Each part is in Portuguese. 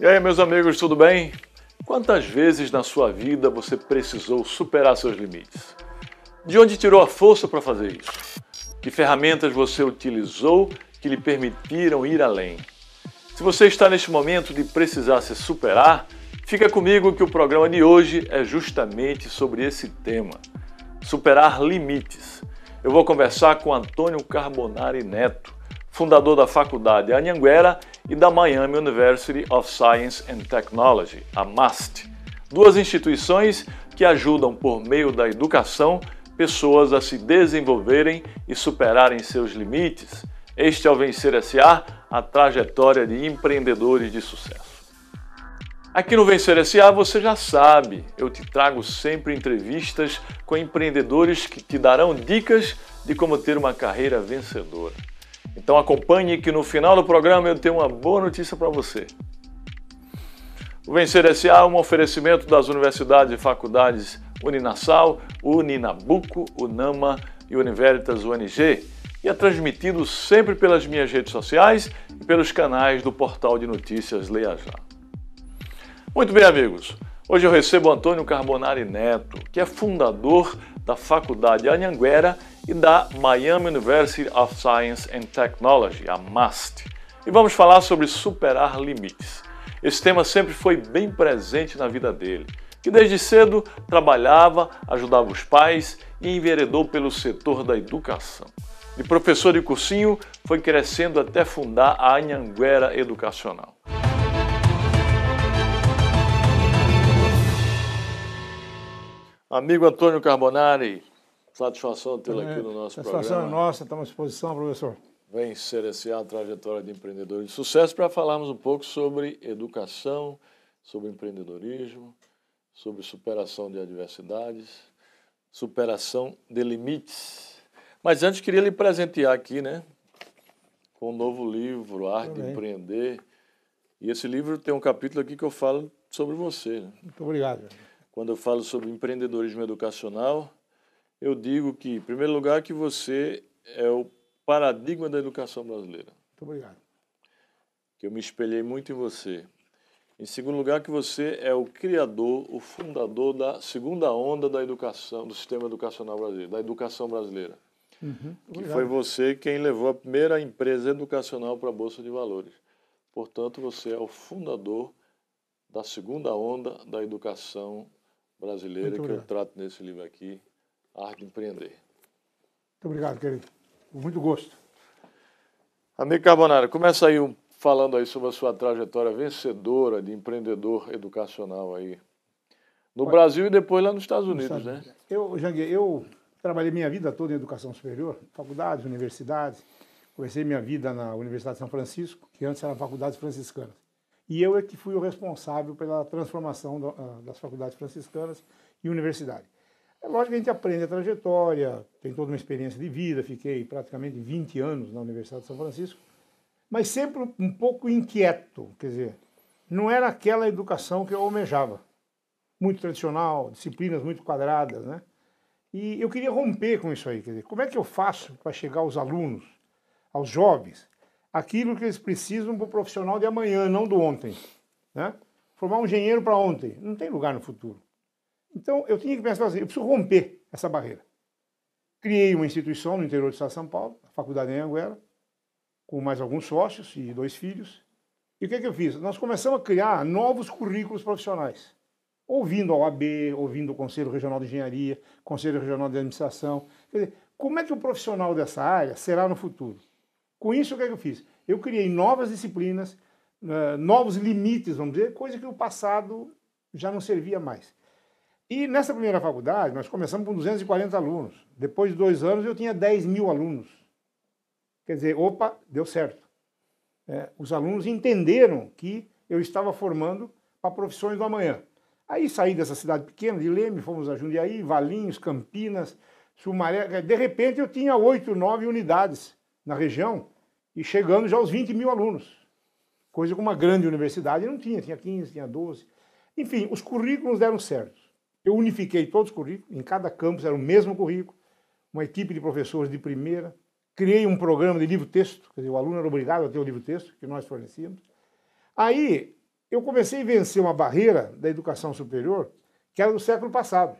E aí, meus amigos, tudo bem? Quantas vezes na sua vida você precisou superar seus limites? De onde tirou a força para fazer isso? Que ferramentas você utilizou que lhe permitiram ir além? Se você está neste momento de precisar se superar, fica comigo que o programa de hoje é justamente sobre esse tema: superar limites. Eu vou conversar com Antônio Carbonari Neto, fundador da faculdade Anhanguera e da Miami University of Science and Technology, a MAST, duas instituições que ajudam por meio da educação pessoas a se desenvolverem e superarem seus limites. Este é o Vencer SA, a trajetória de empreendedores de sucesso. Aqui no Vencer SA você já sabe, eu te trago sempre entrevistas com empreendedores que te darão dicas de como ter uma carreira vencedora. Então acompanhe que no final do programa eu tenho uma boa notícia para você. O Vencer SA é um oferecimento das universidades e faculdades Uninassal, Uninabuco, Unama e Univeritas UNG e é transmitido sempre pelas minhas redes sociais e pelos canais do portal de notícias Leia Já. Muito bem, amigos. Hoje eu recebo Antônio Carbonari Neto, que é fundador da Faculdade Anhanguera e da Miami University of Science and Technology, a MAST. E vamos falar sobre superar limites. Esse tema sempre foi bem presente na vida dele, que desde cedo trabalhava, ajudava os pais e enveredou pelo setor da educação. De professor de cursinho, foi crescendo até fundar a Anhanguera Educacional. Amigo Antônio Carbonari, satisfação tê-lo aqui no nosso programa. Satisfação é nossa, estamos à disposição, professor. Vem ser esse a trajetória de empreendedores de sucesso para falarmos um pouco sobre educação, sobre empreendedorismo, sobre superação de adversidades, superação de limites. Mas antes queria lhe presentear aqui, né, com um novo livro, Arte de Empreender. E esse livro tem um capítulo aqui que eu falo sobre você. Né? Muito obrigado. Quando eu falo sobre empreendedorismo educacional, eu digo que, em primeiro lugar, que você é o paradigma da educação brasileira. Muito obrigado. Que eu me espelhei muito em você. Em segundo lugar, que você é o criador, o fundador da segunda onda da educação, do sistema educacional brasileiro, da educação brasileira. Uhum. Que foi você quem levou a primeira empresa educacional para a Bolsa de Valores. Portanto, você é o fundador da segunda onda da educação brasileira que eu trato nesse livro aqui, Arte de Empreender. Muito obrigado, querido. Com muito gosto. Amigo Carbonara, começa aí um, falando aí sobre a sua trajetória vencedora de empreendedor educacional aí. No Olha, Brasil e depois lá nos Estados Unidos, nos Estados né? Eu, Jangue, eu trabalhei minha vida toda em educação superior, faculdades, universidades. Comecei minha vida na Universidade de São Francisco, que antes era Faculdades Franciscanas. E eu é que fui o responsável pela transformação das faculdades franciscanas e universidade. É lógico que a gente aprende a trajetória, tem toda uma experiência de vida, fiquei praticamente 20 anos na Universidade de São Francisco, mas sempre um pouco inquieto, quer dizer, não era aquela educação que eu almejava. Muito tradicional, disciplinas muito quadradas, né? E eu queria romper com isso aí, quer dizer, como é que eu faço para chegar aos alunos, aos jovens, aquilo que eles precisam para o profissional de amanhã, não do ontem, né? Formar um engenheiro para ontem, não tem lugar no futuro. Então, eu tinha que pensar assim, eu preciso romper essa barreira. Criei uma instituição no interior do estado de São Paulo, a Faculdade em Anguera, com mais alguns sócios e dois filhos. E o que, é que eu fiz? Nós começamos a criar novos currículos profissionais, ouvindo a OAB, ouvindo o Conselho Regional de Engenharia, Conselho Regional de Administração. Quer dizer, como é que o profissional dessa área será no futuro? Com isso, o que, é que eu fiz? Eu criei novas disciplinas, eh, novos limites, vamos dizer, coisa que o passado já não servia mais. E nessa primeira faculdade, nós começamos com 240 alunos. Depois de dois anos, eu tinha 10 mil alunos. Quer dizer, opa, deu certo. É, os alunos entenderam que eu estava formando para profissões do amanhã. Aí saí dessa cidade pequena, de Leme, fomos a Jundiaí, Valinhos, Campinas, Sumaré. De repente, eu tinha oito, nove unidades na região e chegando já aos 20 mil alunos. Coisa que uma grande universidade não tinha, tinha 15, tinha 12. Enfim, os currículos deram certo. Eu unifiquei todos os currículos, em cada campus era o mesmo currículo, uma equipe de professores de primeira, criei um programa de livro-texto, quer dizer, o aluno era obrigado a ter o livro-texto que nós fornecíamos. Aí, eu comecei a vencer uma barreira da educação superior que era do século passado.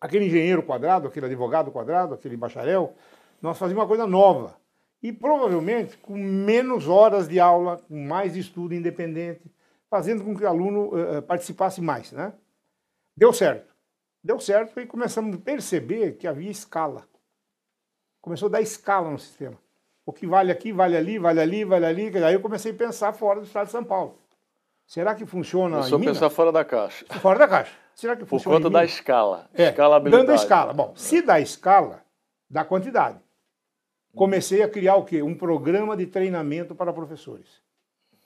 Aquele engenheiro quadrado, aquele advogado quadrado, aquele bacharel, nós fazíamos uma coisa nova. E provavelmente com menos horas de aula, com mais estudo independente, fazendo com que o aluno uh, participasse mais. Né? Deu certo. Deu certo e começamos a perceber que havia escala. Começou a dar escala no sistema. O que vale aqui, vale ali, vale ali, vale ali. Aí eu comecei a pensar fora do estado de São Paulo. Será que funciona Começou em a pensar fora da caixa. Fora da caixa. Será que Por funciona conta em da Minas? escala. É, escalabilidade. dando a escala. Bom, se dá escala, dá quantidade. Comecei a criar o quê? Um programa de treinamento para professores.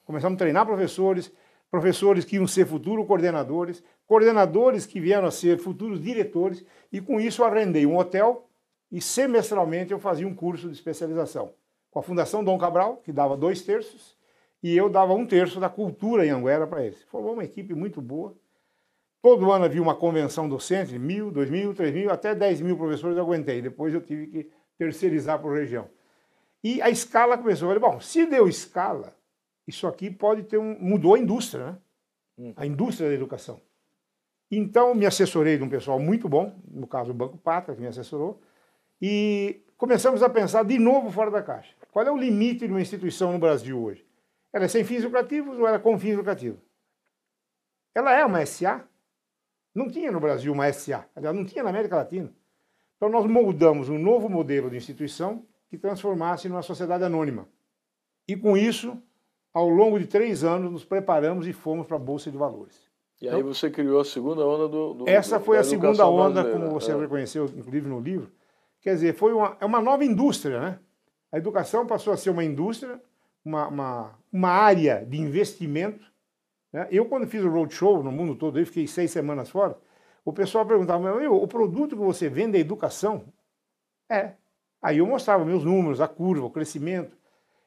Começamos a treinar professores, professores que iam ser futuros coordenadores, coordenadores que vieram a ser futuros diretores, e com isso arrendei um hotel e semestralmente eu fazia um curso de especialização. Com a Fundação Dom Cabral, que dava dois terços, e eu dava um terço da cultura em Anguera para eles. Formou uma equipe muito boa. Todo ano havia uma convenção docente, mil, dois mil, três mil, até dez mil professores eu aguentei. Depois eu tive que terceirizar por região. E a escala começou. Eu falei, bom, se deu escala, isso aqui pode ter um. mudou a indústria, né? Hum. A indústria da educação. Então, me assessorei de um pessoal muito bom, no caso o Banco Pátria, que me assessorou, e começamos a pensar de novo fora da caixa. Qual é o limite de uma instituição no Brasil hoje? Ela é sem fins lucrativos ou ela é com fins lucrativos? Ela é uma SA? Não tinha no Brasil uma SA, aliás, não tinha na América Latina. Então, nós moldamos um novo modelo de instituição que transformasse numa sociedade anônima. E com isso, ao longo de três anos, nos preparamos e fomos para a Bolsa de Valores. E aí você criou a segunda onda do. do Essa foi a segunda onda, brasileira. como você É. reconheceu, inclusive no livro. Quer dizer, foi uma, é uma nova indústria, né? A educação passou a ser uma indústria, uma, uma, uma área de investimento. né? Eu, quando fiz o roadshow no mundo todo, eu fiquei seis semanas fora, o pessoal perguntava, "Meu, o produto que você vende é educação? É. Aí eu mostrava meus números, a curva, o crescimento.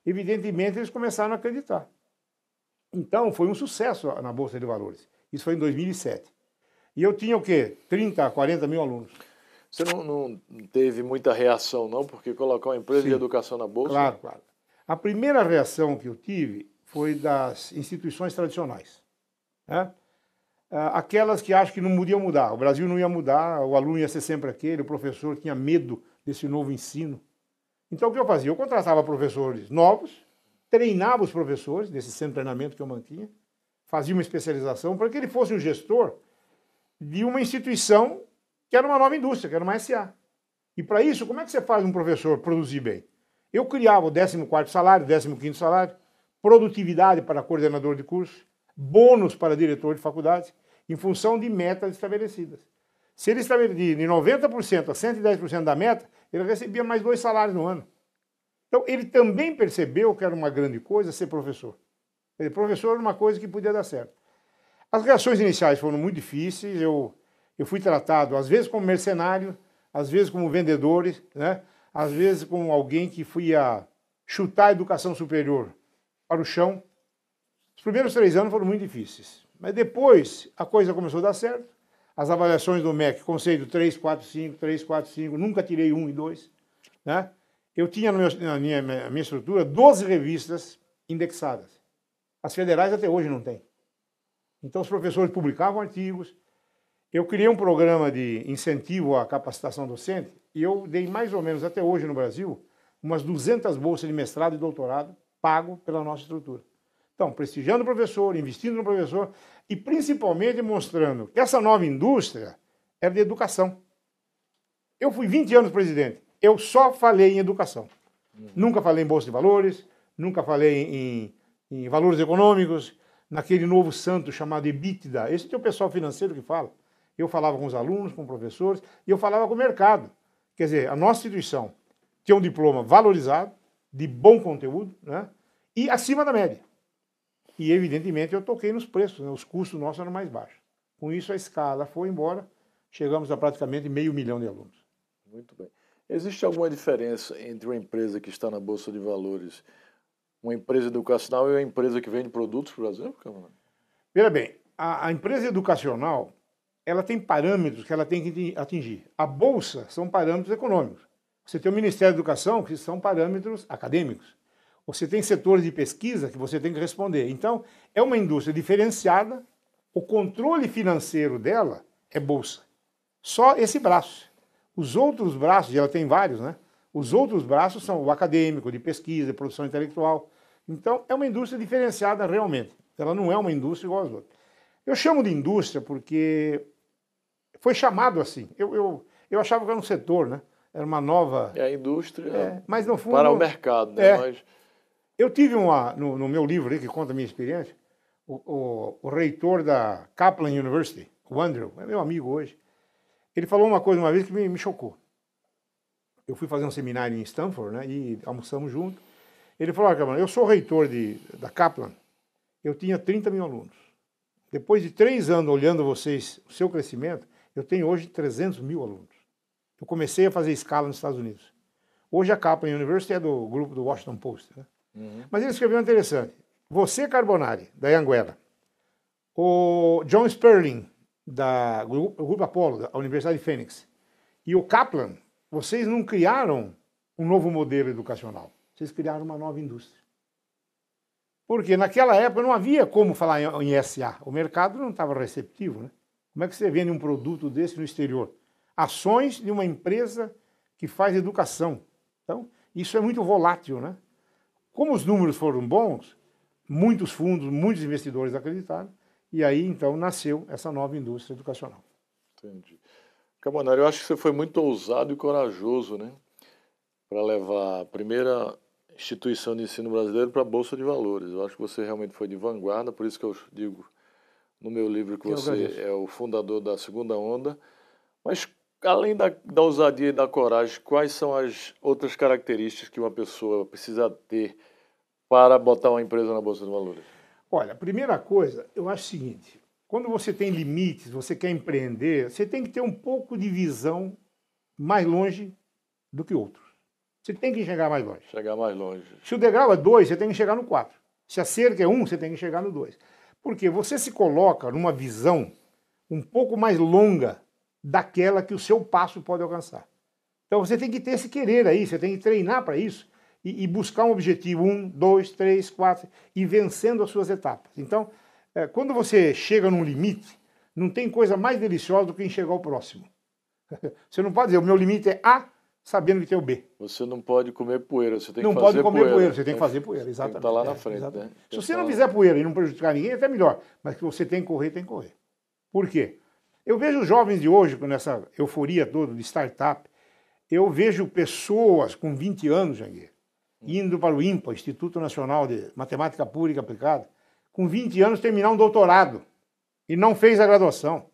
Evidentemente, eles começaram a acreditar. Então, foi um sucesso na Bolsa de Valores. Isso foi em 2007. E eu tinha o quê? 30, 40 mil alunos. Você não, não teve muita reação, não, porque colocar uma empresa Sim. de educação na bolsa. Claro, claro. A primeira reação que eu tive foi das instituições tradicionais. né? Ah, Aquelas que acham que não podiam mudar. O Brasil não ia mudar, o aluno ia ser sempre aquele, o professor tinha medo desse novo ensino. Então, o que eu fazia? Eu contratava professores novos, treinava os professores desse centro de treinamento que eu mantinha, fazia uma especialização para que ele fosse um gestor de uma instituição que era uma nova indústria, que era uma SA. E para isso, como é que você faz um professor produzir bem? Eu criava o 14º salário, 15º salário, produtividade para coordenador de curso, bônus para diretor de faculdade, em função de metas estabelecidas. Se ele estabelecia de 90% a 110% da meta, ele recebia mais dois salários no ano. Então, ele também percebeu que era uma grande coisa ser professor. Dizer, professor era uma coisa que podia dar certo. As reações iniciais foram muito difíceis, eu, eu fui tratado, às vezes, como mercenário, às vezes como vendedor, né? às vezes como alguém que ia chutar a educação superior para o chão. Os primeiros três anos foram muito difíceis, mas depois a coisa começou a dar certo. As avaliações do MEC, conceito 3, 4, 5, 3, 4, 5, nunca tirei 1 e 2. Né? Eu tinha meu- na minha, minha estrutura 12 revistas indexadas. As federais até hoje não têm. Então os professores publicavam artigos. Eu criei um programa de incentivo à capacitação docente e eu dei mais ou menos até hoje no Brasil umas 200 bolsas de mestrado e doutorado pago pela nossa estrutura. Então, prestigiando o professor, investindo no professor e principalmente mostrando que essa nova indústria era de educação. Eu fui 20 anos presidente. Eu só falei em educação. Nunca falei em bolsa de valores, nunca falei em, em valores econômicos, naquele novo santo chamado EBITDA. Esse é o pessoal financeiro que fala. Eu falava com os alunos, com professores, e eu falava com o mercado. Quer dizer, a nossa instituição tinha um diploma valorizado, de bom conteúdo, né? e acima da média. E, evidentemente, eu toquei nos preços, né? os custos nossos eram mais baixos. Com isso, a escala foi embora, chegamos a praticamente meio milhão de alunos. Muito bem. Existe alguma diferença entre uma empresa que está na Bolsa de Valores, uma empresa educacional e uma empresa que vende produtos, por exemplo, Câmara? Veja bem, a, a empresa educacional ela tem parâmetros que ela tem que atingir. A bolsa são parâmetros econômicos. Você tem o Ministério da Educação, que são parâmetros acadêmicos. Você tem setores de pesquisa que você tem que responder. Então, é uma indústria diferenciada, o controle financeiro dela é bolsa. Só esse braço. Os outros braços, e ela tem vários, né? Os outros braços são o acadêmico, de pesquisa, de produção intelectual. Então, é uma indústria diferenciada realmente. Ela não é uma indústria igual às outras. Eu chamo de indústria porque foi chamado assim. Eu, eu, eu achava que era um setor, né? Era uma nova. É a indústria. É, mas no fundo. Para o mercado, né? É, mas... Eu tive uma, no, no, meu livro ali, que conta a minha experiência, o, o, o, reitor da Kaplan University, o Andrew, é meu amigo hoje, ele falou uma coisa uma vez que me, me chocou. Eu fui fazer um seminário em Stanford, né? E almoçamos junto. Ele falou, olha, eu sou reitor de, da Kaplan, eu tinha 30 mil alunos. Depois de três anos olhando vocês, o seu crescimento, eu tenho hoje 300 mil alunos. Eu comecei a fazer escala nos Estados Unidos. Hoje a Kaplan University é do grupo do Washington Post. Né? Uhum. Mas ele escreveu interessante. Você, Carbonari, da Anguera, o John Sperling, da Grupo Apollo, da Universidade de Phoenix, e o Kaplan, vocês não criaram um novo modelo educacional. Vocês criaram uma nova indústria. Porque naquela época não havia como falar em SA. O mercado não estava receptivo. Né? Como é que você vende um produto desse no exterior? Ações de uma empresa que faz educação. Então, isso é muito volátil. Né? Como os números foram bons, muitos fundos, muitos investidores acreditaram, e aí então nasceu essa nova indústria educacional. Entendi. Camonari, eu acho que você foi muito ousado e corajoso, né? Para levar a primeira instituição de ensino brasileiro para a Bolsa de Valores. Eu acho que você realmente foi de vanguarda, por isso que eu digo no meu livro que você é o fundador da segunda onda. Mas, além da, da ousadia e da coragem, quais são as outras características que uma pessoa precisa ter para botar uma empresa na Bolsa de Valores? Olha, a primeira coisa, eu acho o seguinte: quando você tem limites, você quer empreender, você tem que ter um pouco de visão mais longe do que outros. Você tem que chegar mais longe. Chegar mais longe. Se o degrau é 2, você tem que chegar no 4. Se a cerca é 1, um, você tem que chegar no 2. Porque você se coloca numa visão um pouco mais longa daquela que o seu passo pode alcançar. Então você tem que ter esse querer aí, você tem que treinar para isso e, e, buscar um objetivo, um, dois, três, quatro, e vencendo as suas etapas. Então, é, quando você chega num limite, não tem coisa mais deliciosa do que enxergar o próximo. Você não pode dizer, o meu limite é A, sabendo que tem o B. Você não pode comer poeira, você tem não que fazer poder comer poeira. poeira. você tem que fazer poeira, exatamente. Estar lá na é, frente, né? Se você não fizer poeira e não prejudicar ninguém, é até melhor. Mas que você tem que correr, tem que correr. Por quê? Eu vejo os jovens de hoje, com essa euforia toda de startup, eu vejo pessoas com 20 anos, Jangueiro, indo para o INPA, Instituto Nacional de Matemática Pública Aplicada, com 20 anos terminar um doutorado e não fez a graduação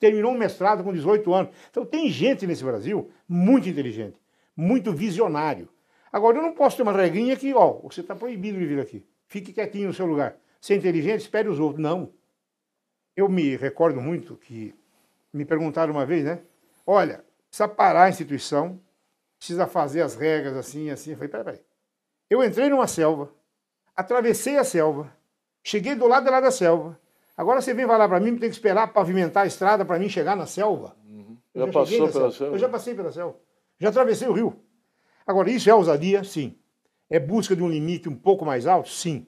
terminou um mestrado com 18 anos. Então tem gente nesse Brasil muito inteligente, muito visionário. Agora, eu não posso ter uma regrinha que, ó, você está proibido de vir aqui. Fique quietinho no seu lugar. Ser inteligente, espere os outros. Não. Eu me recordo muito que me perguntaram uma vez, né? Olha, precisa parar a instituição, precisa fazer as regras assim, assim. Eu falei, peraí. Eu entrei numa selva, atravessei a selva, cheguei do lado da selva, Agora você vem falar para mim que tem que esperar pavimentar a estrada para mim chegar na selva. Uhum. Já, já passou pela selva. selva? Eu já passei pela selva. Já atravessei o rio. Agora, isso é ousadia? Sim. É busca de um limite um pouco mais alto? Sim.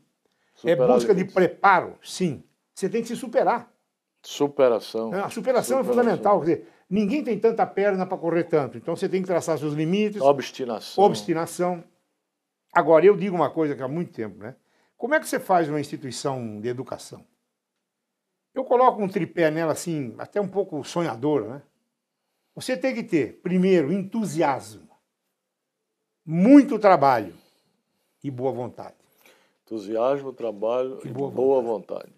É Superar é busca de preparo? Sim. Você tem que se superar. Superação. A superação, é superação. é fundamental. Quer dizer, ninguém tem tanta perna para correr tanto. Então você tem que traçar seus limites. Obstinação. Obstinação. Agora, eu digo uma coisa que há muito tempo, né? Como é que você faz uma instituição de educação? Eu coloco um tripé nela assim, até um pouco sonhador, né? Você tem que ter, primeiro, entusiasmo, muito trabalho e boa vontade. Entusiasmo, trabalho e, boa, boa vontade. vontade.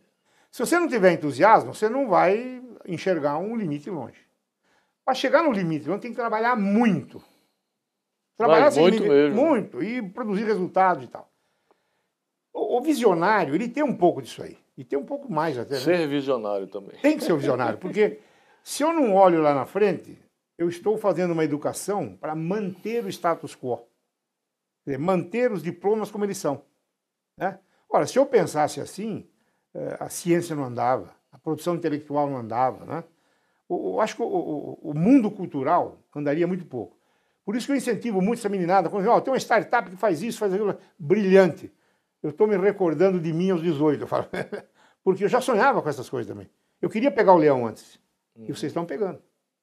Se você não tiver entusiasmo, você não vai enxergar um limite longe. Para chegar no limite longe, tem que trabalhar muito. Trabalhar Mas, muito limite, mesmo. muito e produzir resultados e tal. O, o visionário, ele tem um pouco disso aí. E tem um pouco mais até. Né? Ser visionário também. Tem que ser visionário, porque se eu não olho lá na frente, eu estou fazendo uma educação para manter o status quo. Dizer, manter os diplomas como eles são. Né? Ora, se eu pensasse assim, eh, a ciência não andava, a produção intelectual não andava. Né? Eu acho que o, o mundo cultural andaria muito pouco. Por isso que eu incentivo muito essa meninada. Quando oh, tem uma startup que faz isso, faz aquilo, brilhante. Eu estou me recordando de mim aos 18, eu falo. porque eu já sonhava com essas coisas também. Eu queria pegar o leão antes. E vocês estão pegando.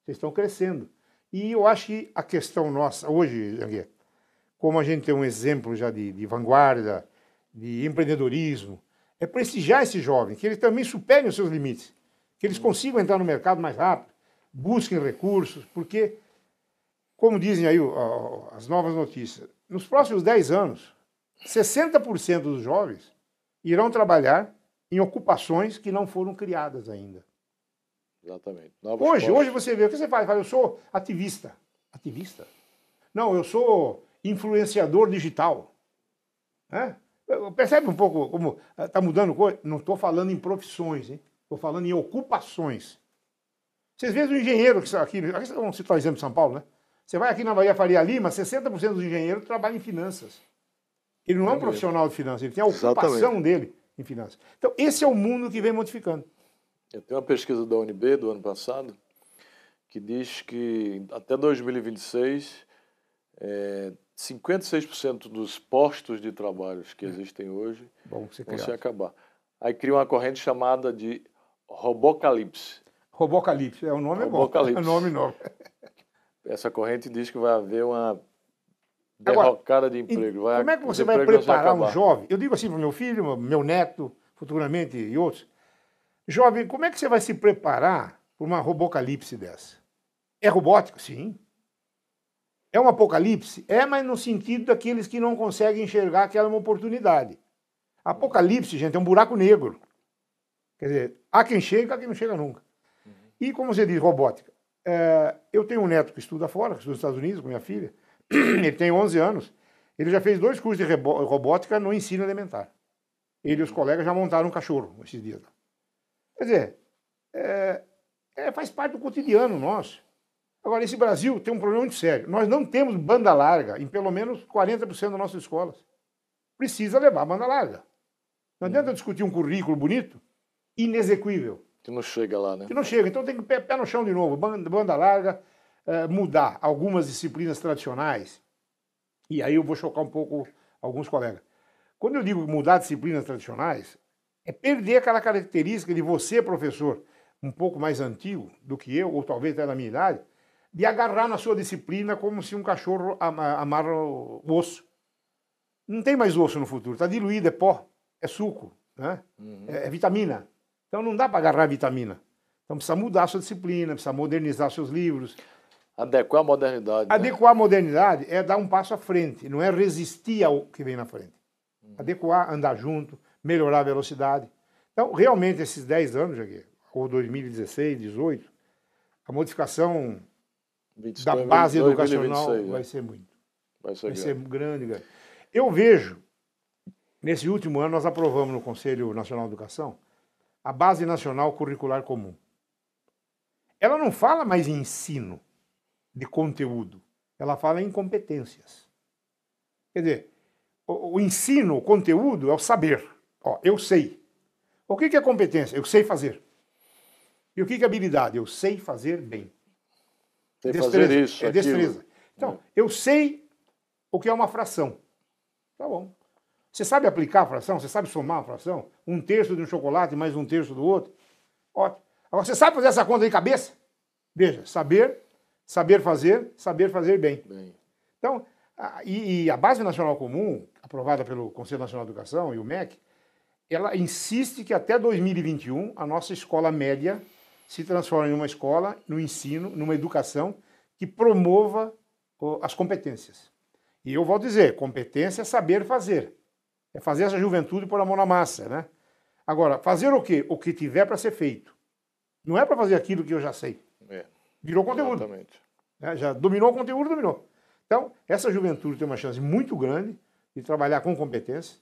Vocês estão crescendo. E eu acho que a questão nossa, hoje, Janguê, como a gente tem um exemplo já de, de vanguarda, de empreendedorismo, é prestigiar esse jovem, que ele também supere os seus limites, que eles consigam entrar no mercado mais rápido, busquem recursos, porque, como dizem aí as novas notícias, nos próximos 10 anos, 60% dos jovens irão trabalhar em ocupações que não foram criadas ainda. Exatamente. Novos hoje, hoje você vê, o que você faz? Eu sou ativista. Ativista? Não, eu sou influenciador digital. É? Percebe um pouco como está eh, mudando coisa? Não estou falando em profissões, estou falando em ocupações. Vocês veem o engenheiro que está aqui, vamos citar o exemplo de São Paulo, né? Você vai aqui na Bahia Faria Lima, 60% dos engenheiros trabalham em finanças. Ele não é um profissional de finanças, ele tem a ocupação Exatamente. dele em finanças. Então, esse é o mundo que vem modificando. Eu tenho uma pesquisa da UNB do ano passado que diz que até 2026 é, 56% dos postos de trabalho que existem hoje vão se acabar. Aí cria uma corrente chamada de Robocalipse. Robocalipse, é o nome Robocalipse. é bom. É nome novo. Essa corrente diz que vai haver uma derrocada de emprego. Vai, como é que você vai preparar um jovem? Eu digo assim para meu filho, meu neto, futuramente e outros. Jovem, como é que você vai se preparar para uma robocalipse dessa? É robótico? Sim. É um apocalipse? É, mas no sentido daqueles que não conseguem enxergar que ela é uma oportunidade. Apocalipse, gente, é um buraco negro. Quer dizer, há quem chega, há quem não chega nunca. E como você diz, robótica. É, eu tenho um neto que estuda fora, que estuda nos Estados Unidos, com minha filha. Ele tem 11 anos. Ele já fez dois cursos de robótica no ensino elementar. Ele e os colegas já montaram um cachorro esses dias. Quer dizer, é, é, faz parte do cotidiano nosso. Agora, esse Brasil tem um problema muito sério. Nós não temos banda larga em pelo menos 40% das nossas escolas. Precisa levar banda larga. Não adianta discutir um currículo bonito, inexequível. Que não chega lá, né? Que não chega. Então tem que pé, pé no chão de novo, banda, banda larga, é, mudar algumas disciplinas tradicionais. E aí eu vou chocar um pouco alguns colegas. Quando eu digo mudar disciplinas tradicionais, é perder aquela característica de você, professor, um pouco mais antigo do que eu, ou talvez até da minha idade, de agarrar na sua disciplina como se um cachorro amarra o osso. Não tem mais osso no futuro, está diluído, é pó, é suco, né? Uhum. É, é, vitamina. Então não dá para agarrar vitamina. Então precisa mudar a sua disciplina, precisa modernizar seus livros. Adequar a modernidade. Né? Adequar a modernidade é dar um passo à frente, não é resistir ao que vem na frente. Uhum. Adequar, andar junto, melhorar a velocidade. Então, realmente, esses 10 anos, Jagueiro, ou 2016, 2018, a modificação da base educacional 2026, vai ser muito. Vai ser, vai ser grande, grande. Eu vejo, nesse último ano, nós aprovamos no Conselho Nacional de Educação a Base Nacional Curricular Comum. Ela não fala mais em ensino de conteúdo, ela fala em competências. Quer dizer, o, o ensino, o conteúdo é o saber. Ó, eu sei. O que é competência? Eu sei fazer. E o que é habilidade? Eu sei fazer bem. Sei destreza. fazer isso. É destreza. Então, é. eu sei o que é uma fração. Tá bom. Você sabe aplicar a fração? Você sabe somar a fração? Um terço de um chocolate mais um terço do outro? Ótimo. Agora, você sabe fazer essa conta de cabeça? Veja, saber, saber fazer, saber fazer bem. bem. Então, a, e, e, a Base Nacional Comum, aprovada pelo Conselho Nacional de Educação e o MEC, ela insiste que até 2021 a nossa escola média se transforme em uma escola, no ensino, numa educação que promova as competências. E eu vou dizer, competência é saber fazer. É fazer essa juventude pôr a mão na massa, né? Agora, fazer o quê? O que tiver para ser feito. Não é para fazer aquilo que eu já sei. É. Virou conteúdo. Exatamente. É, já dominou o conteúdo, dominou. Então, essa juventude tem uma chance muito grande de trabalhar com competência.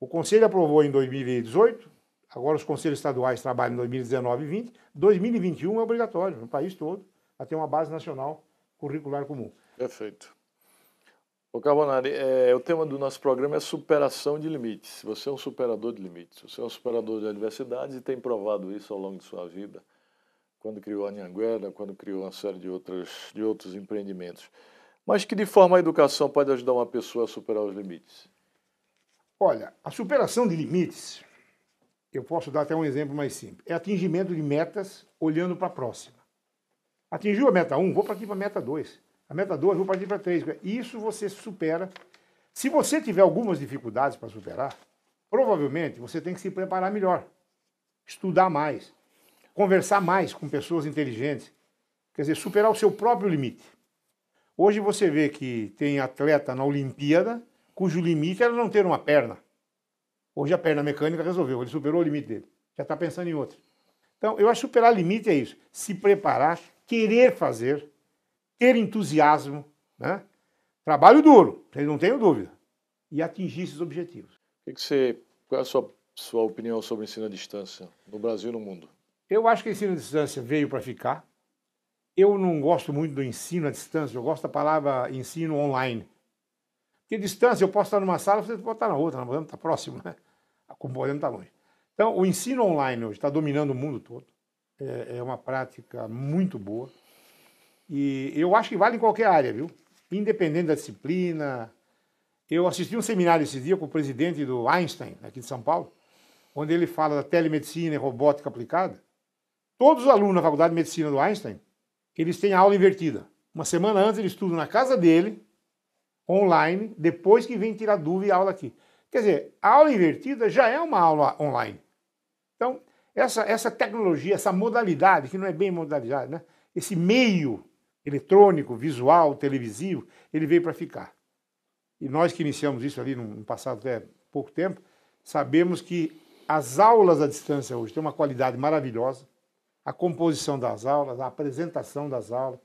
O Conselho aprovou em 2018, agora os conselhos estaduais trabalham em 2019 e 2020. 2021 é obrigatório no país todo a ter uma base nacional curricular comum. Perfeito. O Carbonari, é, o tema do nosso programa é superação de limites. Você é um superador de limites, você é um superador de adversidades e tem provado isso ao longo de sua vida, quando criou a Anhanguera, quando criou uma série de, outras, de outros empreendimentos. Mas que de forma a educação pode ajudar uma pessoa a superar os limites? Olha, a superação de limites, eu posso dar até um exemplo mais simples, é atingimento de metas olhando para a próxima. Atingiu a meta 1, vou partir para a meta 2. A meta 2, vou partir para 3. Isso você supera. Se você tiver algumas dificuldades para superar, provavelmente você tem que se preparar melhor, estudar mais, conversar mais com pessoas inteligentes, quer dizer, superar o seu próprio limite. Hoje você vê que tem atleta na Olimpíada cujo limite era não ter uma perna. Hoje a perna mecânica resolveu, ele superou o limite dele. Já está pensando em outro. Então, eu acho que superar limite é isso. Se preparar, querer fazer, ter entusiasmo, né? trabalho duro, vocês não tenho dúvida, e atingir esses objetivos. O que você, qual é a sua, sua opinião sobre o ensino à distância no Brasil e no mundo? Eu acho que o ensino à distância veio para ficar. Eu não gosto muito do ensino à distância, eu gosto da palavra ensino online. Porque distância, eu posso estar numa sala, você pode estar na outra, não está próximo, né? Como podemos estar longe. Então, o ensino online hoje está dominando o mundo todo. É, é uma prática muito boa. E eu acho que vale em qualquer área, viu? Independente da disciplina. Eu assisti um seminário esse dia com o presidente do Einstein, aqui de São Paulo, onde ele fala da telemedicina e robótica aplicada. Todos os alunos da Faculdade de Medicina do Einstein eles têm aula invertida. Uma semana antes eles estudam na casa dele, online, depois que vem tirar dúvida e aula aqui. Quer dizer, a aula invertida já é uma aula online. Então, essa, essa tecnologia, essa modalidade, que não é bem modalidade, né? esse meio eletrônico, visual, televisivo, ele veio para ficar. E nós que iniciamos isso ali no passado até pouco tempo, sabemos que as aulas à distância hoje têm uma qualidade maravilhosa a composição das aulas, a apresentação das aulas,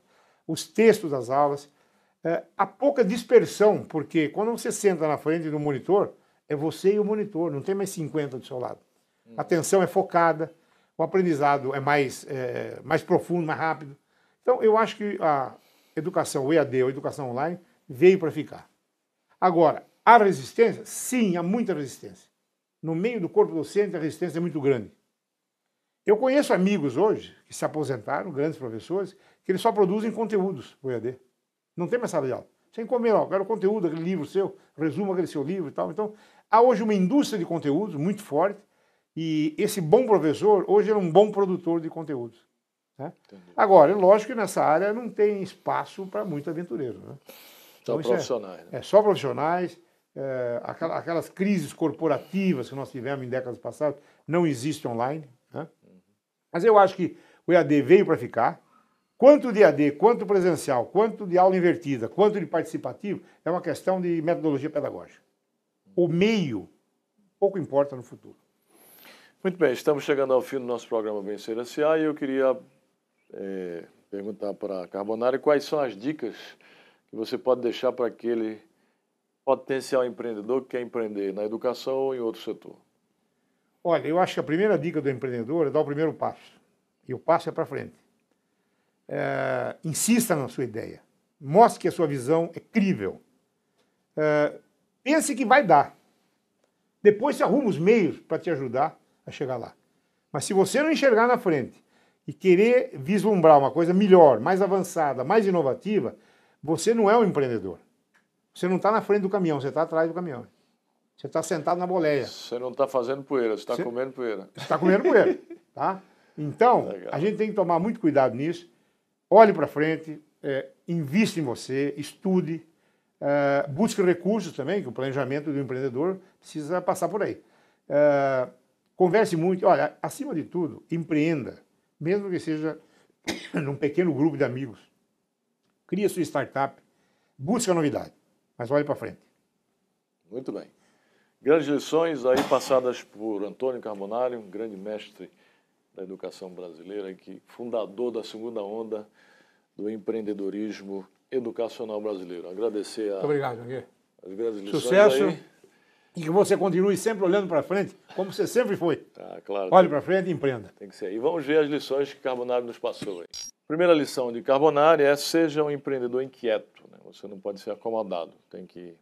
os textos das aulas, é, a pouca dispersão, porque quando você senta na frente do monitor, é você e o monitor, não tem mais 50 do seu lado. A atenção é focada, o aprendizado é mais, é, mais profundo, mais rápido. Então, eu acho que a educação o EAD, ou educação online, veio para ficar. Agora, há resistência? Sim, há muita resistência. No meio do corpo docente, a resistência é muito grande. Eu conheço amigos hoje que se aposentaram, grandes professores, que eles só produzem conteúdos para o EAD. Não tem mais sala de aula. Sem comer, ó, quero conteúdo, aquele livro seu, resumo aquele seu livro e tal. Então, há hoje uma indústria de conteúdos muito forte e esse bom professor, hoje é um bom produtor de conteúdos. Né? Agora, é lógico que nessa área não tem espaço para muito aventureiro. Né? Só então, profissionais. É, né? é, só profissionais. É, aquelas crises corporativas que nós tivemos em décadas passadas não existem online. Né? Mas eu acho que o EAD veio para ficar. Quanto de EAD, quanto presencial, quanto de aula invertida, quanto de participativo, é uma questão de metodologia pedagógica. O meio pouco importa no futuro. Muito bem, estamos chegando ao fim do nosso programa Vencer S.A. e eu queria é, perguntar para a Carbonari quais são as dicas que você pode deixar para aquele potencial empreendedor que quer empreender na educação ou em outro setor. Olha, eu acho que a primeira dica do empreendedor é dar o primeiro passo. E o passo é para frente. É, insista na sua ideia. Mostre que a sua visão é crível. É, pense que vai dar. Depois você arruma os meios para te ajudar a chegar lá. Mas se você não enxergar na frente e querer vislumbrar uma coisa melhor, mais avançada, mais inovativa, você não é um empreendedor. Você não está na frente do caminhão, você está atrás do caminhão. Você está sentado na boleia. Você não está fazendo poeira, você está comendo poeira. Você está comendo poeira, tá? Então, Legal. a gente tem que tomar muito cuidado nisso. Olhe para frente, é, invista em você, estude, é, busque recursos também, que o planejamento do empreendedor precisa passar por aí. É, converse muito. Olha, acima de tudo, empreenda, mesmo que seja num pequeno grupo de amigos. Crie sua startup, busque a novidade, mas olhe para frente. Muito bem. Grandes lições aí passadas por Antônio Carbonari, um grande mestre da educação brasileira, que fundador da segunda onda do empreendedorismo educacional brasileiro. Agradecer a, Muito obrigado, Janguê. as grandes lições Sucesso aí. E que você continue sempre olhando para frente, como você sempre foi. Tá, claro. Olhe para frente e empreenda. Tem que ser. E vamos ver as lições que Carbonari nos passou aí. Primeira lição de Carbonari é seja um empreendedor inquieto. Né? Você não pode ser acomodado, tem que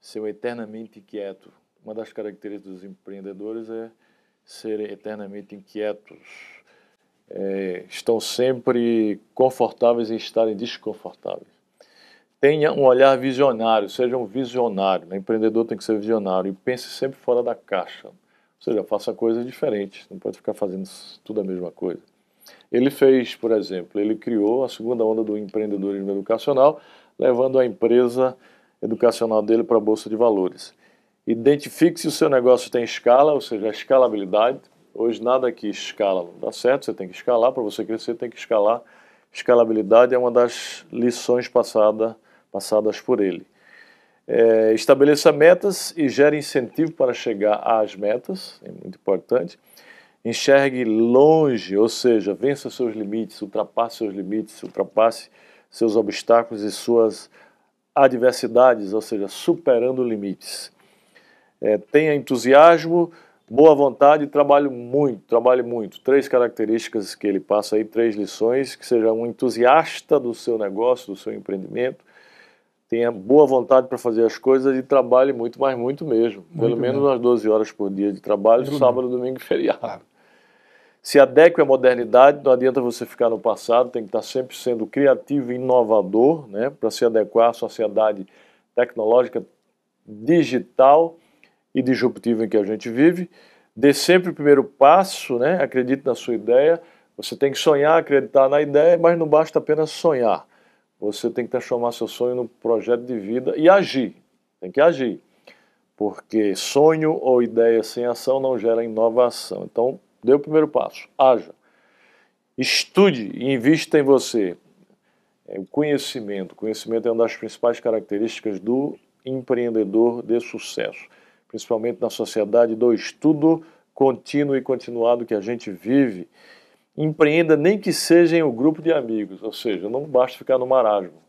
ser eternamente inquieto. Uma das características dos empreendedores é serem eternamente inquietos. É, estão sempre confortáveis em estarem desconfortáveis. Tenha um olhar visionário, seja um visionário. Né? Empreendedor tem que ser visionário e pense sempre fora da caixa. Ou seja, faça coisas diferentes, não pode ficar fazendo tudo a mesma coisa. Ele fez, por exemplo, ele criou a segunda onda do empreendedorismo educacional, levando a empresa educacional dele para a Bolsa de Valores. Identifique se o seu negócio tem escala, ou seja, a escalabilidade. Hoje nada que escala não dá certo, você tem que escalar, para você crescer tem que escalar. Escalabilidade é uma das lições passada, passadas por ele. É, estabeleça metas e gere incentivo para chegar às metas, é muito importante. Enxergue longe, ou seja, vença seus limites, ultrapasse seus limites, ultrapasse seus obstáculos e suas adversidades, ou seja, superando limites. É, tenha entusiasmo, boa vontade e trabalhe muito, trabalhe muito. Três características que ele passa aí, três lições, que seja um entusiasta do seu negócio, do seu empreendimento, tenha boa vontade para fazer as coisas e trabalhe muito, mas muito mesmo. Muito Pelo menos umas 12 horas por dia de trabalho, muito sábado, bem. domingo e feriado. Claro. Se adeque à modernidade, não adianta você ficar no passado, tem que estar sempre sendo criativo e inovador, né, para se adequar à sociedade tecnológica, digital e disruptiva em que a gente vive. Dê sempre o primeiro passo, né, acredite na sua ideia. Você tem que sonhar, acreditar na ideia, mas não basta apenas sonhar. Você tem que transformar seu sonho num projeto de vida e agir. Tem que agir. Porque sonho ou ideia sem ação não gera inovação. Então, Dê o primeiro passo, haja. Estude e invista em você. É, o conhecimento. O conhecimento é uma das principais características do empreendedor de sucesso, principalmente na sociedade do estudo contínuo e continuado que a gente vive. Empreenda nem que seja em um grupo de amigos, ou seja, não basta ficar no marasmo.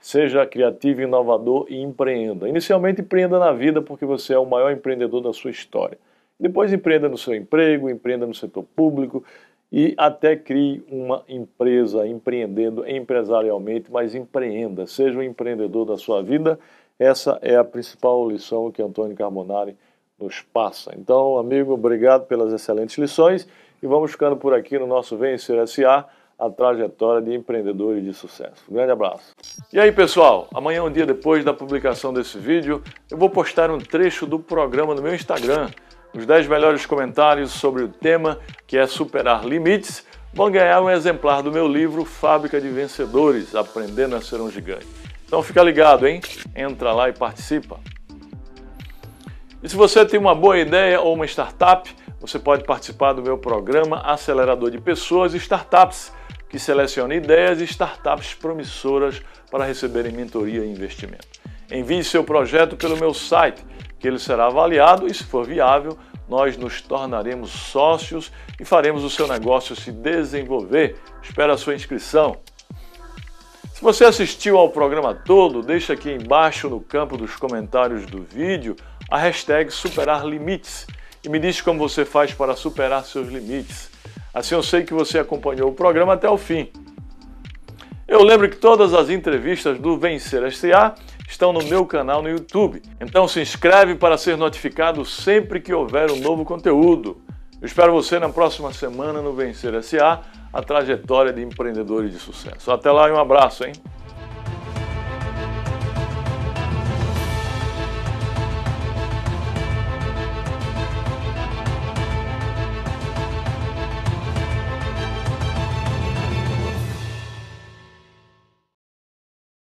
Seja criativo, inovador e empreenda. Inicialmente, empreenda na vida porque você é o maior empreendedor da sua história. Depois empreenda no seu emprego, empreenda no setor público e até crie uma empresa empreendendo empresarialmente, mas empreenda, seja um empreendedor da sua vida. Essa é a principal lição que Antônio Carbonari nos passa. Então, amigo, obrigado pelas excelentes lições e vamos ficando por aqui no nosso Vencer SA, a trajetória de empreendedores de sucesso. Um grande abraço. E aí, pessoal, amanhã, um dia depois da publicação desse vídeo, eu vou postar um trecho do programa no meu Instagram os 10 melhores comentários sobre o tema, que é superar limites, vão ganhar um exemplar do meu livro Fábrica de Vencedores, Aprendendo a Ser um Gigante. Então fica ligado, hein? Entra lá e participa. E se você tem uma boa ideia ou uma startup, você pode participar do meu programa Acelerador de Pessoas e Startups, que seleciona ideias e startups promissoras para receberem mentoria e investimento. Envie seu projeto pelo meu site que ele será avaliado e, se for viável, nós nos tornaremos sócios e faremos o seu negócio se desenvolver. Espero a sua inscrição. Se você assistiu ao programa todo, deixa aqui embaixo no campo dos comentários do vídeo a hashtag Superar Limites me diz como você faz para superar seus limites. Assim eu sei que você acompanhou o programa até o fim. Eu lembro que todas as entrevistas do Vencer SA estão no meu canal no YouTube. Então se inscreve para ser notificado sempre que houver um novo conteúdo. Eu espero você na próxima semana no Vencer SA, a trajetória de empreendedores de sucesso. Até lá e um abraço, hein?